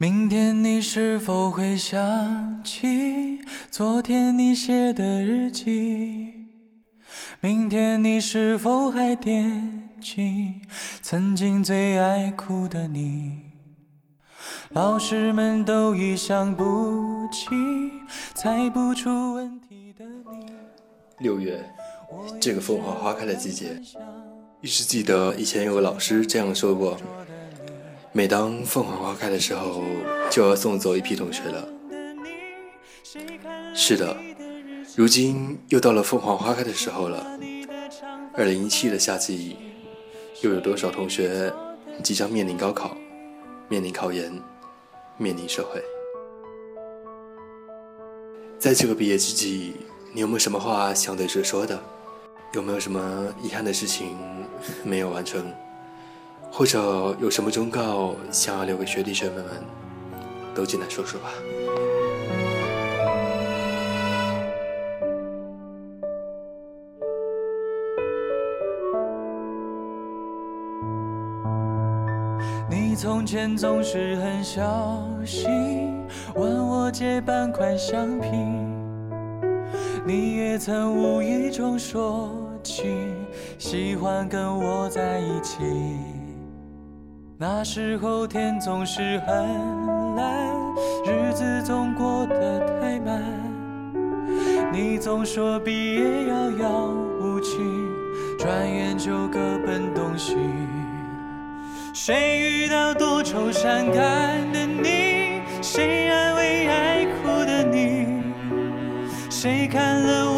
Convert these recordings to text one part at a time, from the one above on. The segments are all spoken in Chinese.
明天你是否会想起昨天你写的日记？明天你是否还惦记曾经最爱哭的你？老师们都已想不起猜不出问题的你。六月，这个凤凰花开的季节，一直记得以前有个老师这样说过。每当凤凰花开的时候，就要送走一批同学了。是的，如今又到了凤凰花开的时候了。二零一七的夏季，又有多少同学即将面临高考，面临考研，面临社会？在这个毕业之际，你有没有什么话想对谁说的？有没有什么遗憾的事情没有完成？或者有什么忠告想要留给学弟学妹们，都进来说说吧。你从前总是很小心，问我借半块橡皮，你也曾无意中说起喜欢跟我在一起。那时候天总是很蓝，日子总过得太慢。你总说毕业遥遥无期，转眼就各奔东西。谁遇到多愁善感的你？谁安慰爱哭的你？谁看了我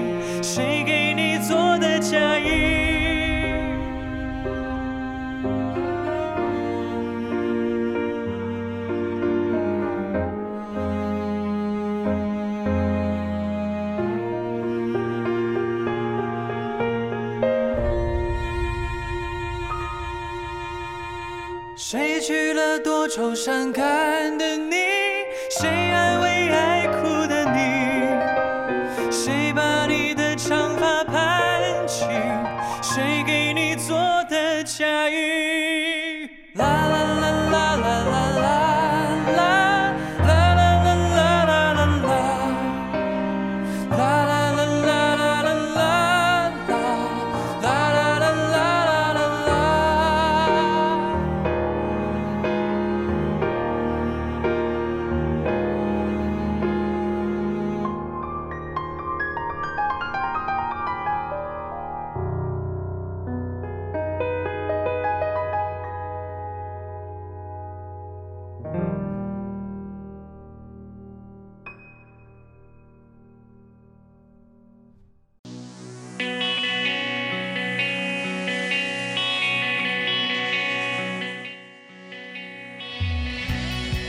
愁善感的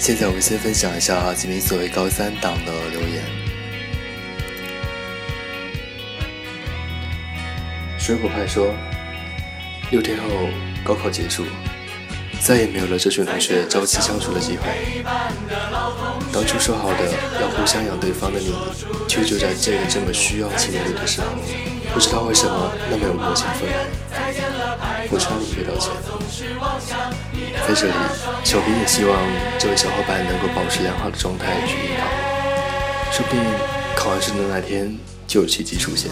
现在我们先分享一下几名所谓高三党的留言。水果派说，六天后高考结束，再也没有了这群同学朝夕相处的机会。当初说好的要互相养对方的你，却就在这个这么需要亲密的时候，不知道为什么那么有默契氛围。我穿了一个道歉。在这里，小编也希望这位小伙伴能够保持良好的状态去应考，说不定考完试的那天就有奇迹出现。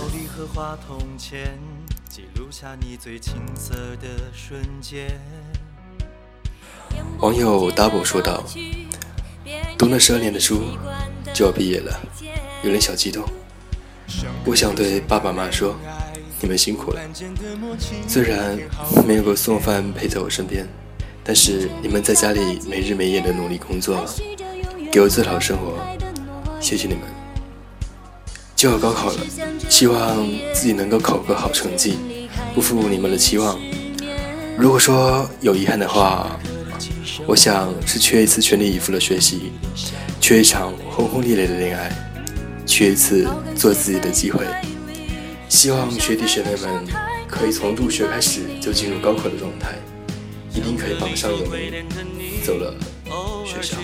网友 double 说道：“读了十二年的书，就要毕业了，有点小激动。我想对爸爸妈妈说，你们辛苦了。虽然没有个送饭陪在我身边，但是你们在家里没日没夜的努力工作，给我最好的生活，谢谢你们。就要高考了，希望自己能够考个好成绩，不负你们的期望。如果说有遗憾的话，我想是缺一次全力以赴的学习，缺一场轰轰烈烈的恋爱，去一次做自己的机会。希望学弟学妹们可以从入学开始就进入高考的状态，一定可以榜上有名，走了学校。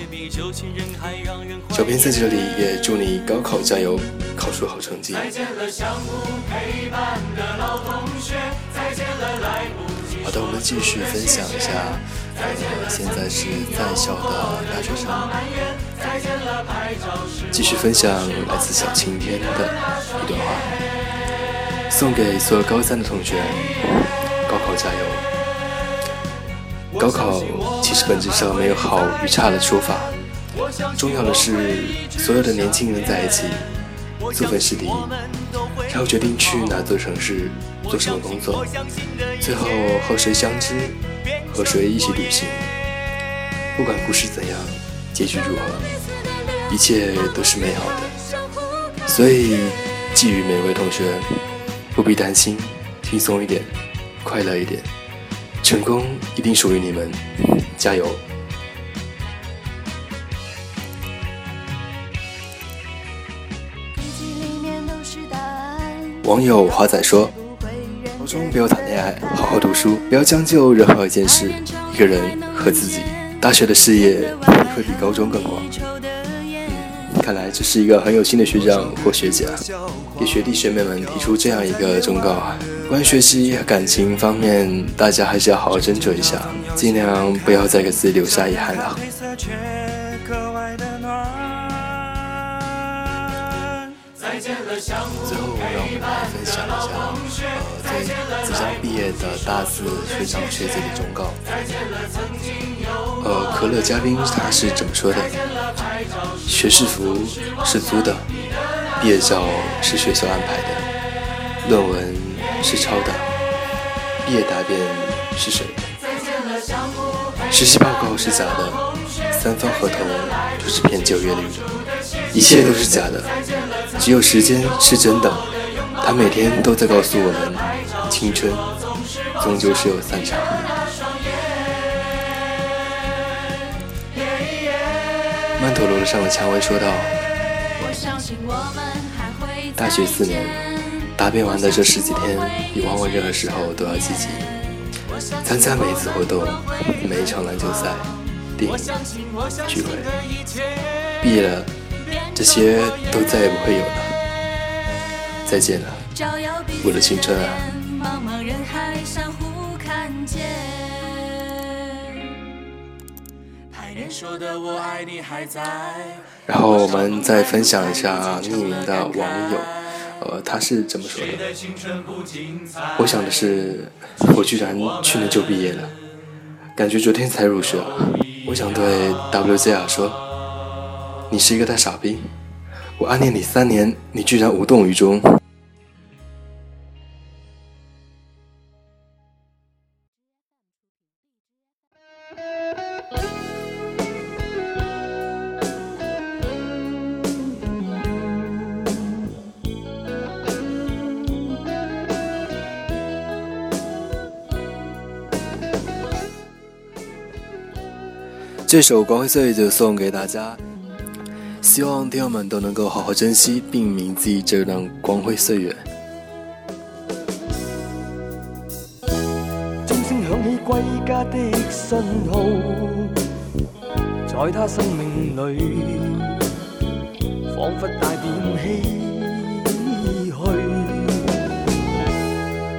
小编在这里也祝你高考加油，考出好成绩。好的，我们继续分享一下，呃，现在是在校的大学生，继续分享来自小晴天的一段话，送给所有高三的同学，高考加油！高考其实本质上没有好与差的说法，重要的是所有的年轻人在一起，做份试题，然后决定去哪座城市。做什么工作？最后和谁相知？和谁一起旅行？不管故事怎样，结局如何，一切都是美好的。所以寄予每位同学，不必担心，轻松一点，快乐一点，成功一定属于你们，加油！网友华仔说。高中不要谈恋爱，好好读书，不要将就任何一件事，一个人和自己。大学的视野会比高中更广。看来这是一个很有心的学长或学姐，给学弟学妹们提出这样一个忠告啊。关于学习和感情方面，大家还是要好好斟酌一下，尽量不要再给自己留下遗憾了。最后，让我们来分享一下，呃，在即将毕业的大四学长学姐的忠告。呃，可乐嘉宾他是怎么说的？学士服是租的，毕业照是学校安排的，论文是抄的，毕业答辩是谁的？实习报告是假的，三方合同就是骗就业率，一切都是假的。只有时间是真的，他每天都在告诉我们，青春终究是有散场。曼陀罗上的蔷薇说道：“大学四年，答辩完的这十几天，比往往任何时候都要积极，参加每一次活动，每一场篮球赛、电影、聚会，毕业了。”这些都再也不会有了，再见了，我的青春啊！然后我们再分享一下匿名的网友，呃，他是怎么说的？我想的是，我居然去年就毕业了，感觉昨天才入学。我想对 WZR 说。你是一个大傻逼！我暗恋你三年，你居然无动于衷。这首《光辉岁月》就送给大家。希望听友们都能够好好珍惜并铭记这段光辉岁月。钟声响起归家的信号，在他生命里，仿佛带点唏嘘。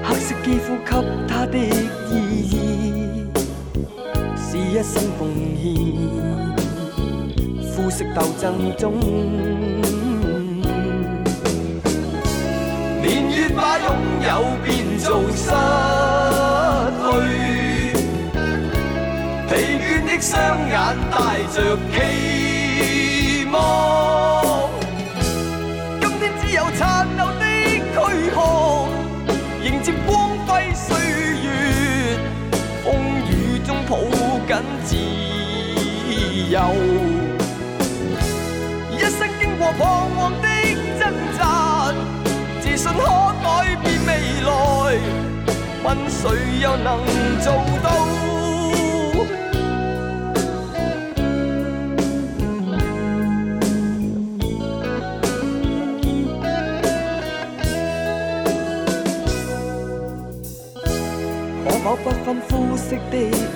黑色肌肤给他的意义，是一生奉献。肤色斗争中，年月把拥有变做失去，疲倦的双眼带着期望。今天只有残留的躯壳，迎接光辉岁月，风雨中抱紧自由。过彷徨的挣扎，自信可改变未来，问谁又能做到？可否不分肤色的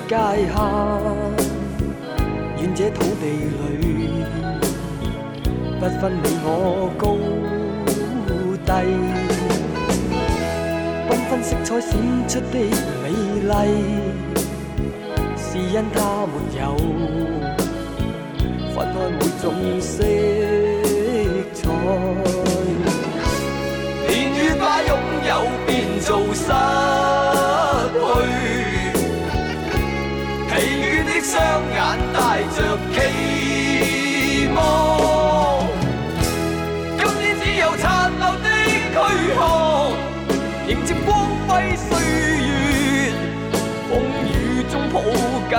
界限，愿这土地里。不分你我高低，缤纷色彩闪出的美丽，是因它没有分开每种色彩。年月把拥有变做失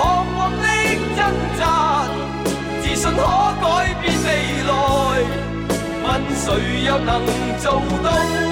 彷徨的挣扎，自信可改变未来，问谁又能做到？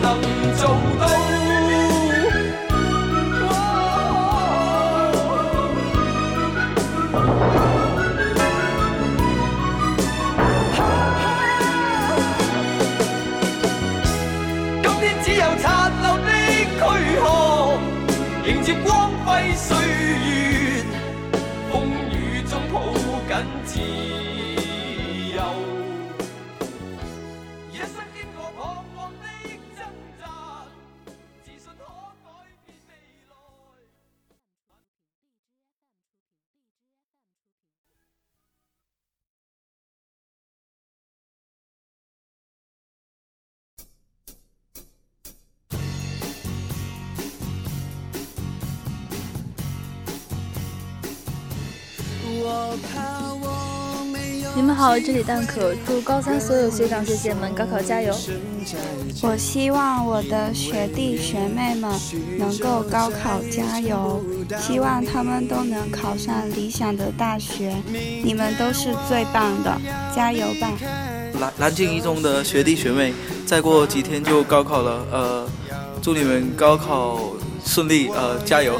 谁你们好，这里蛋可祝高三所有学长学姐们高考加油。我希望我的学弟学妹们能够高考加油，希望他们都能考上理想的大学。你们都是最棒的，加油吧！南南京一中的学弟学妹，再过几天就高考了，呃，祝你们高考顺利，呃，加油。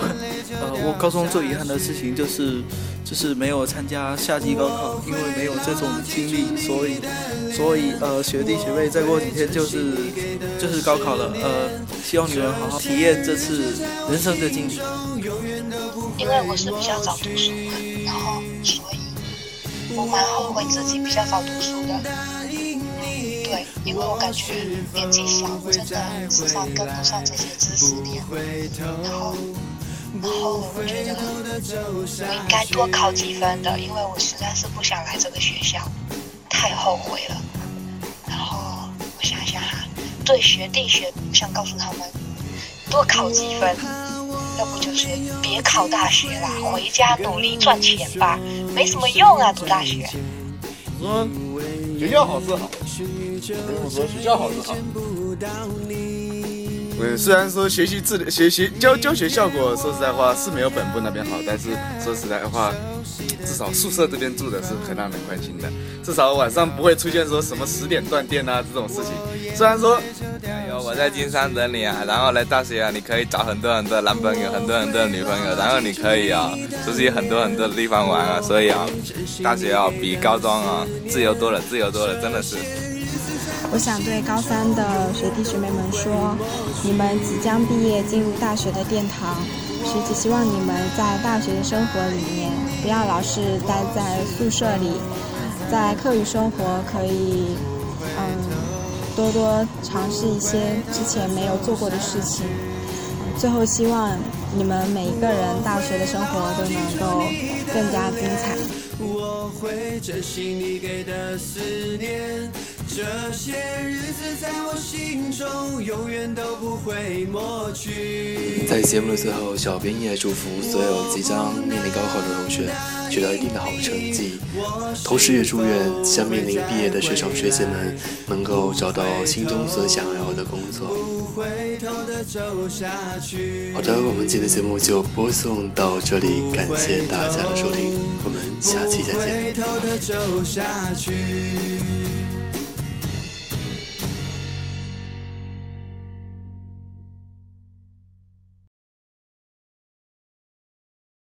呃，我高中最遗憾的事情就是，就是没有参加夏季高考，因为没有这种经历，所以，所以呃，学弟学妹再过几天就是就是高考了，呃，希望你们好好体验这次人生的经历。因为我是比较早读书嘛，然后所以，我蛮后悔自己比较早读书的。对，因为我感觉年纪小，真的智商跟不上这些知识点，然后。然后我觉得我应该多考几分的，因为我实在是不想来这个学校，太后悔了。然后我想想哈，对学弟学，我想告诉他们多考几分，要不就是别考大学啦，回家努力赚钱吧，没什么用啊，读大学。学校好是好，我说学校好是好。虽然说学习质学习教教学效果，说实在话是没有本部那边好，但是说实在话，至少宿舍这边住的是很让人宽心的，至少晚上不会出现说什么十点断电啊这种事情。虽然说，加油，我在金山等你啊，然后来大学啊，你可以找很多很多男朋友，很多很多女朋友，然后你可以啊出去很多很多的地方玩啊，所以啊，大学啊比高中啊自由多了，自由多了，真的是。我想对高三的学弟学妹们说，你们即将毕业，进入大学的殿堂。学姐希望你们在大学的生活里面，不要老是待在宿舍里，在课余生活可以，嗯，多多尝试一些之前没有做过的事情。最后，希望你们每一个人大学的生活都能够更加精彩。我会珍惜你给的思念。这些日子在我心中永远都不会抹去。在节目的最后，小编也祝福所有即将面临高考的同学取得一定的好成绩，同时也祝愿即将面临毕业的学长学姐们能够找到心中所想要的工作。好的，我们今天的节目就播送到这里，感谢大家的收听，我们下期再见。